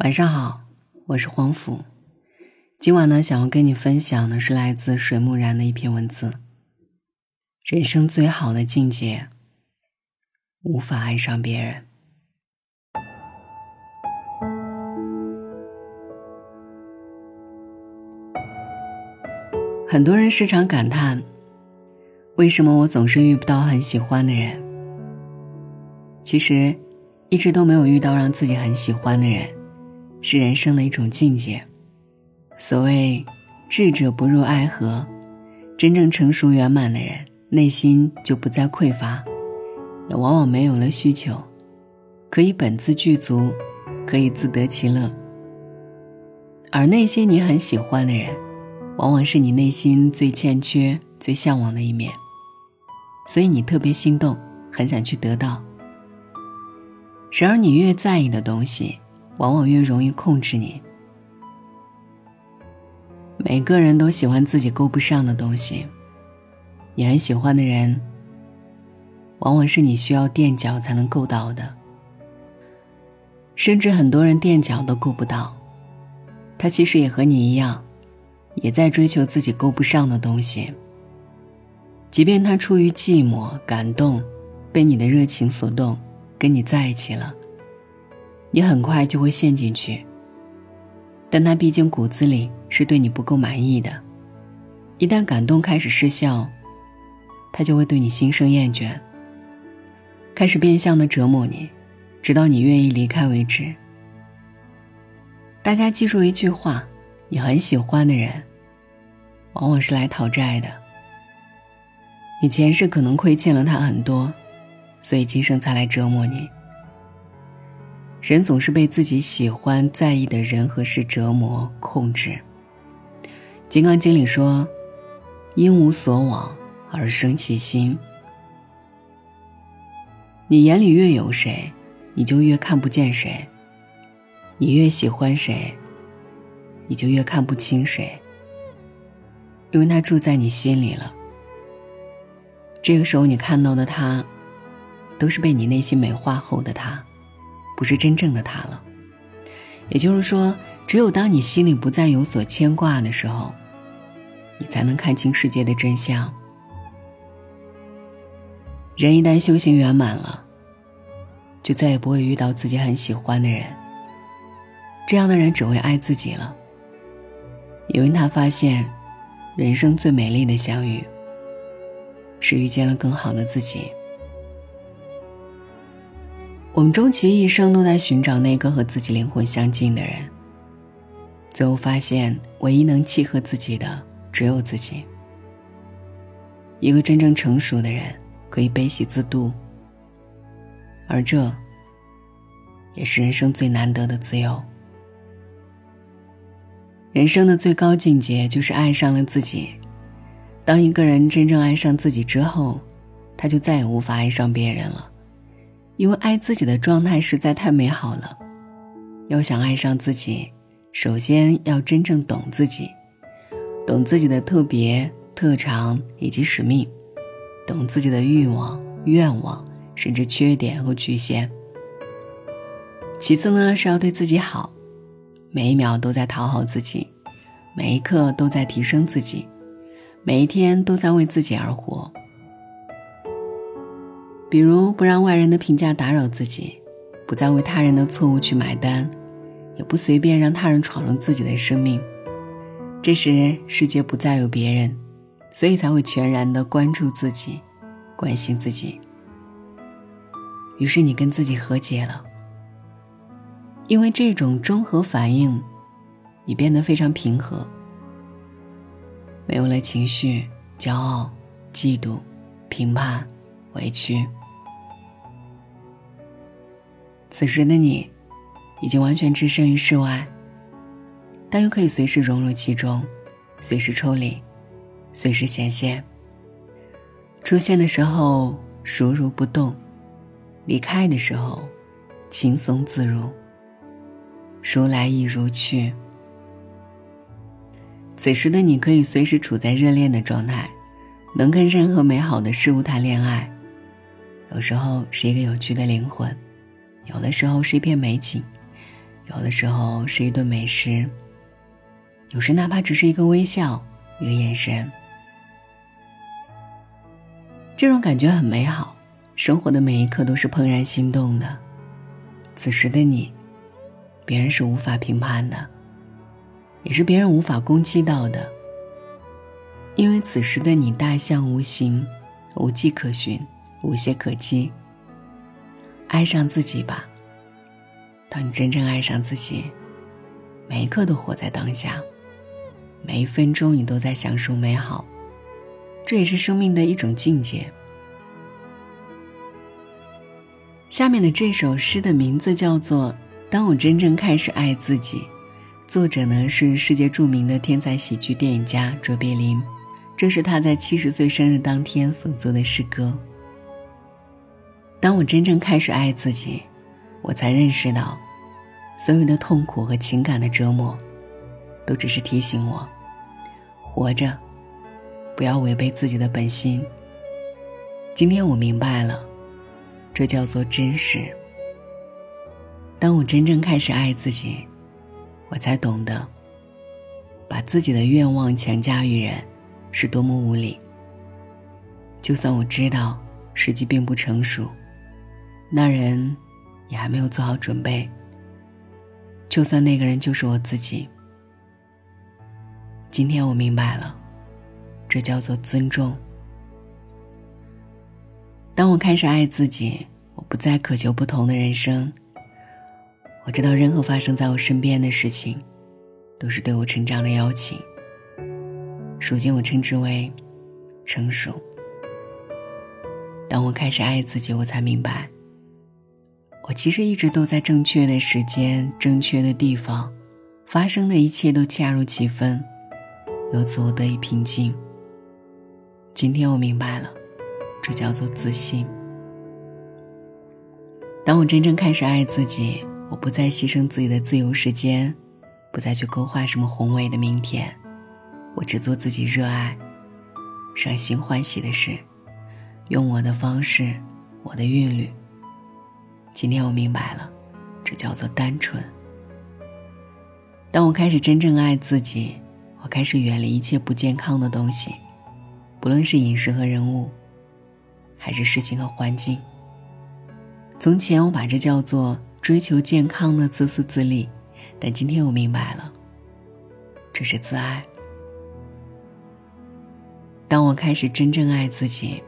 晚上好，我是黄甫。今晚呢，想要跟你分享的是来自水木然的一篇文字。人生最好的境界，无法爱上别人。很多人时常感叹，为什么我总是遇不到很喜欢的人？其实，一直都没有遇到让自己很喜欢的人。是人生的一种境界。所谓“智者不入爱河”，真正成熟圆满的人，内心就不再匮乏，也往往没有了需求，可以本自具足，可以自得其乐。而那些你很喜欢的人，往往是你内心最欠缺、最向往的一面，所以你特别心动，很想去得到。然而，你越在意的东西。往往越容易控制你。每个人都喜欢自己够不上的东西，你很喜欢的人，往往是你需要垫脚才能够到的。甚至很多人垫脚都够不到，他其实也和你一样，也在追求自己够不上的东西。即便他出于寂寞、感动，被你的热情所动，跟你在一起了。你很快就会陷进去，但他毕竟骨子里是对你不够满意的。一旦感动开始失效，他就会对你心生厌倦，开始变相的折磨你，直到你愿意离开为止。大家记住一句话：你很喜欢的人，往往是来讨债的。你前世可能亏欠了他很多，所以今生才来折磨你。人总是被自己喜欢、在意的人和事折磨、控制。《金刚经》里说：“因无所往而生其心。”你眼里越有谁，你就越看不见谁；你越喜欢谁，你就越看不清谁。因为他住在你心里了。这个时候，你看到的他，都是被你内心美化后的他。不是真正的他了，也就是说，只有当你心里不再有所牵挂的时候，你才能看清世界的真相。人一旦修行圆满了，就再也不会遇到自己很喜欢的人。这样的人只会爱自己了，因为他发现，人生最美丽的相遇，是遇见了更好的自己。我们终其一生都在寻找那个和自己灵魂相近的人，最后发现，唯一能契合自己的只有自己。一个真正成熟的人可以悲喜自度，而这也是人生最难得的自由。人生的最高境界就是爱上了自己。当一个人真正爱上自己之后，他就再也无法爱上别人了。因为爱自己的状态实在太美好了，要想爱上自己，首先要真正懂自己，懂自己的特别、特长以及使命，懂自己的欲望、愿望，甚至缺点和局限。其次呢，是要对自己好，每一秒都在讨好自己，每一刻都在提升自己，每一天都在为自己而活。比如不让外人的评价打扰自己，不再为他人的错误去买单，也不随便让他人闯入自己的生命。这时世界不再有别人，所以才会全然的关注自己，关心自己。于是你跟自己和解了，因为这种综合反应，你变得非常平和，没有了情绪、骄傲、嫉妒、评判。委屈。此时的你，已经完全置身于世外，但又可以随时融入其中，随时抽离，随时显现。出现的时候熟如不动，离开的时候轻松自如，如来亦如去。此时的你可以随时处在热恋的状态，能跟任何美好的事物谈恋爱。有时候是一个有趣的灵魂，有的时候是一片美景，有的时候是一顿美食，有时哪怕只是一个微笑，一个眼神，这种感觉很美好。生活的每一刻都是怦然心动的。此时的你，别人是无法评判的，也是别人无法攻击到的。因为此时的你大象无形，无迹可寻，无懈可击。爱上自己吧。当你真正爱上自己，每一刻都活在当下，每一分钟你都在享受美好，这也是生命的一种境界。下面的这首诗的名字叫做《当我真正开始爱自己》，作者呢是世界著名的天才喜剧电影家卓别林，这是他在七十岁生日当天所作的诗歌。当我真正开始爱自己，我才认识到，所有的痛苦和情感的折磨，都只是提醒我，活着，不要违背自己的本心。今天我明白了。这叫做真实。当我真正开始爱自己，我才懂得，把自己的愿望强加于人，是多么无理。就算我知道时机并不成熟，那人也还没有做好准备。就算那个人就是我自己，今天我明白了，这叫做尊重。当我开始爱自己，我不再渴求不同的人生。我知道，任何发生在我身边的事情，都是对我成长的邀请。如今，我称之为成熟。当我开始爱自己，我才明白，我其实一直都在正确的时间、正确的地方，发生的一切都恰如其分，由此我得以平静。今天，我明白了。这叫做自信。当我真正开始爱自己，我不再牺牲自己的自由时间，不再去勾画什么宏伟的明天，我只做自己热爱、赏心欢喜的事，用我的方式，我的韵律。今天我明白了，这叫做单纯。当我开始真正爱自己，我开始远离一切不健康的东西，不论是饮食和人物。还是事情和环境。从前我把这叫做追求健康的自私自利，但今天我明白了，这是自爱。当我开始真正爱自己，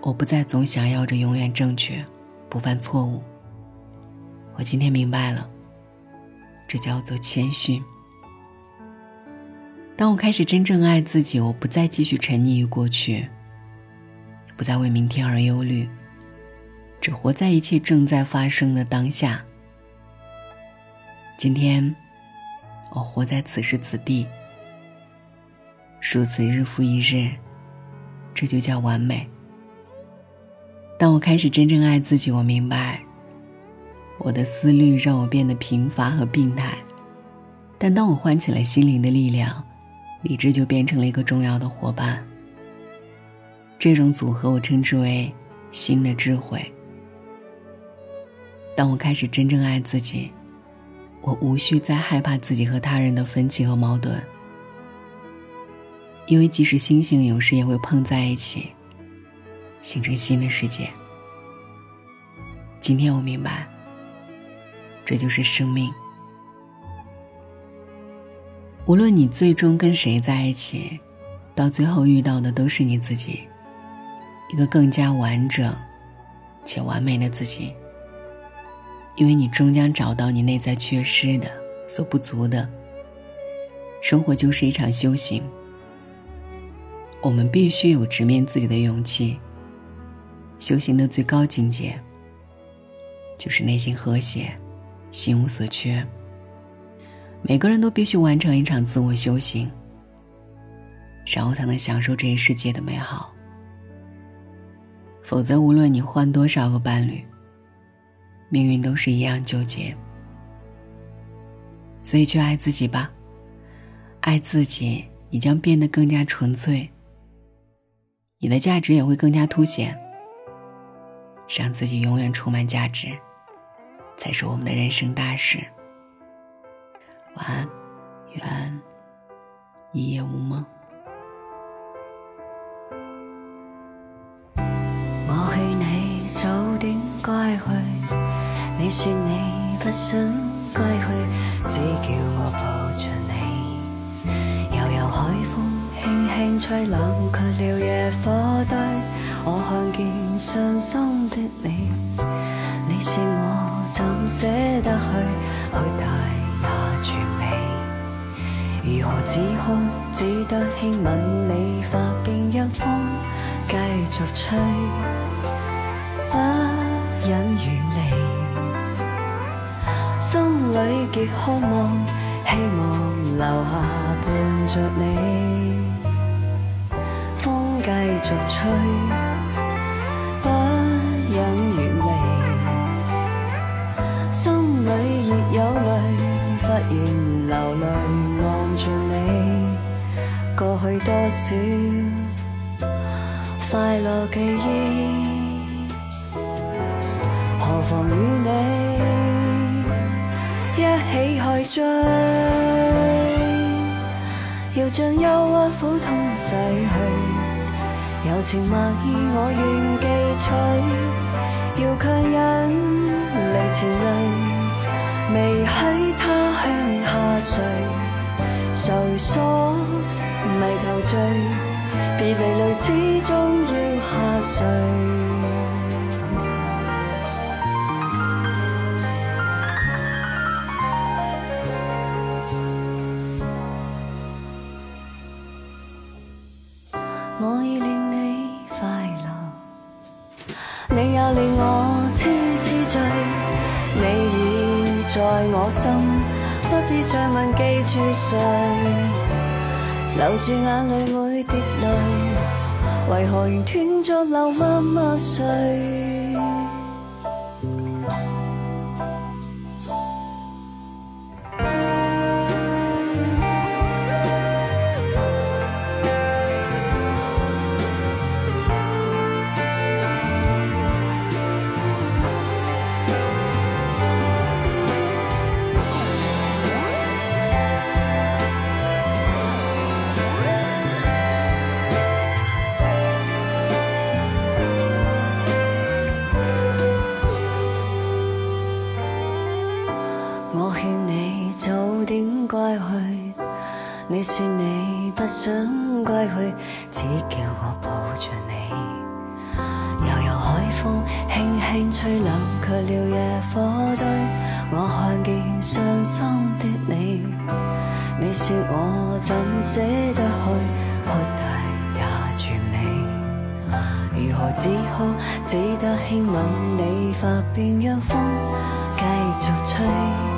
我不再总想要着永远正确，不犯错误。我今天明白了，这叫做谦逊。当我开始真正爱自己，我不再继续沉溺于过去。不再为明天而忧虑，只活在一切正在发生的当下。今天，我活在此时此地，如此日复一日，这就叫完美。当我开始真正爱自己，我明白，我的思虑让我变得贫乏和病态，但当我唤起了心灵的力量，理智就变成了一个重要的伙伴。这种组合，我称之为“新的智慧”。当我开始真正爱自己，我无需再害怕自己和他人的分歧和矛盾，因为即使星星有时也会碰在一起，形成新的世界。今天我明白，这就是生命。无论你最终跟谁在一起，到最后遇到的都是你自己。一个更加完整且完美的自己，因为你终将找到你内在缺失的、所不足的。生活就是一场修行，我们必须有直面自己的勇气。修行的最高境界，就是内心和谐，心无所缺。每个人都必须完成一场自我修行，然后才能享受这一世界的美好。否则，无论你换多少个伴侣，命运都是一样纠结。所以，去爱自己吧，爱自己，你将变得更加纯粹，你的价值也会更加凸显，让自己永远充满价值。才是我们的人生大事。晚安，愿一夜无梦。我劝你早点归去，你说你不想归去，只叫我抱着你。悠悠海风轻轻吹，冷却了野火堆。我看见伤心的你，你说我怎舍得去？去大也绝美，如何止哭？只得轻吻你发边，让风继续吹，不忍远离。心里极渴望，希望留下伴着你。风继续吹，忍远离。心里亦有泪，不愿流泪望着你。过去多少快乐记忆，何妨与你一起去追？要将忧郁苦痛洗去，柔情蜜意我愿记取，要强忍离情泪，未许他向下垂，愁锁眉头聚，别离泪始终要下垂。在我心，不必再问记住谁。留住眼泪每滴泪，为何仍断续流默默睡？我劝你早点归去，你说你不想归去，只叫我抱着你。悠悠海风轻轻吹，冷却了野火堆。我看见伤心的你，你说我怎舍得去？哭大也绝美，如何止哭？只得轻吻你发边，让风继续吹。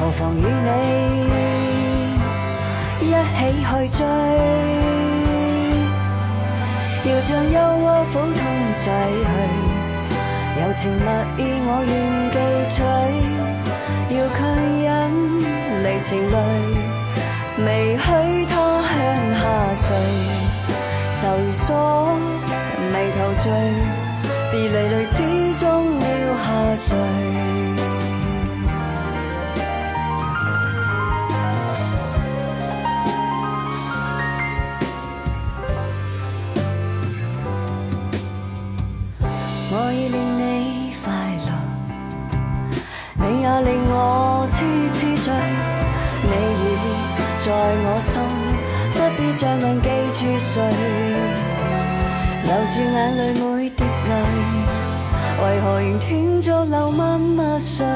何妨与你一起去追？要将忧郁苦痛洗去，柔情蜜意我愿记取，要强忍离情泪，未许他向下垂，愁锁眉头聚，别离泪始终要下垂。再问记住谁。留住眼泪每滴泪，为何仍断续流默默睡？